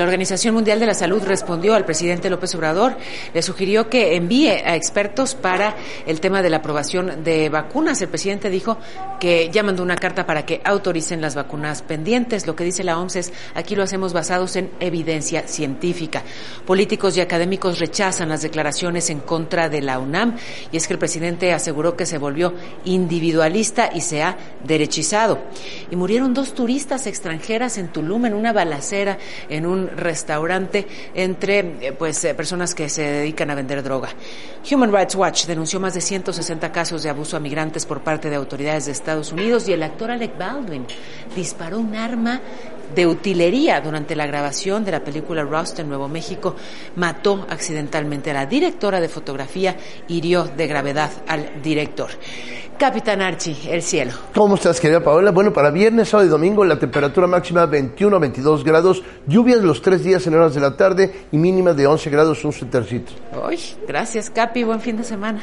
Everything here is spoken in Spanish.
La Organización Mundial de la Salud respondió al presidente López Obrador, le sugirió que envíe a expertos para el tema de la aprobación de vacunas. El presidente dijo que ya mandó una carta para que autoricen las vacunas pendientes. Lo que dice la OMS es, aquí lo hacemos basados en evidencia científica. Políticos y académicos rechazan las declaraciones en contra de la UNAM y es que el presidente aseguró que se volvió individualista y se ha derechizado. Y murieron dos turistas extranjeras en Tulum en una balacera en un restaurante entre eh, pues eh, personas que se dedican a vender droga. Human Rights Watch denunció más de 160 casos de abuso a migrantes por parte de autoridades de Estados Unidos y el actor Alec Baldwin disparó un arma de utilería durante la grabación de la película Rust en Nuevo México. Mató accidentalmente a la directora de fotografía, hirió de gravedad al director. Capitán Archie, el cielo. ¿Cómo estás, querida Paola? Bueno, para viernes, sábado y domingo la temperatura máxima 21 a 22 grados, lluvias los tres días en horas de la tarde y mínima de 11 grados, un centercito. Uy, gracias, Capi. Buen fin de semana.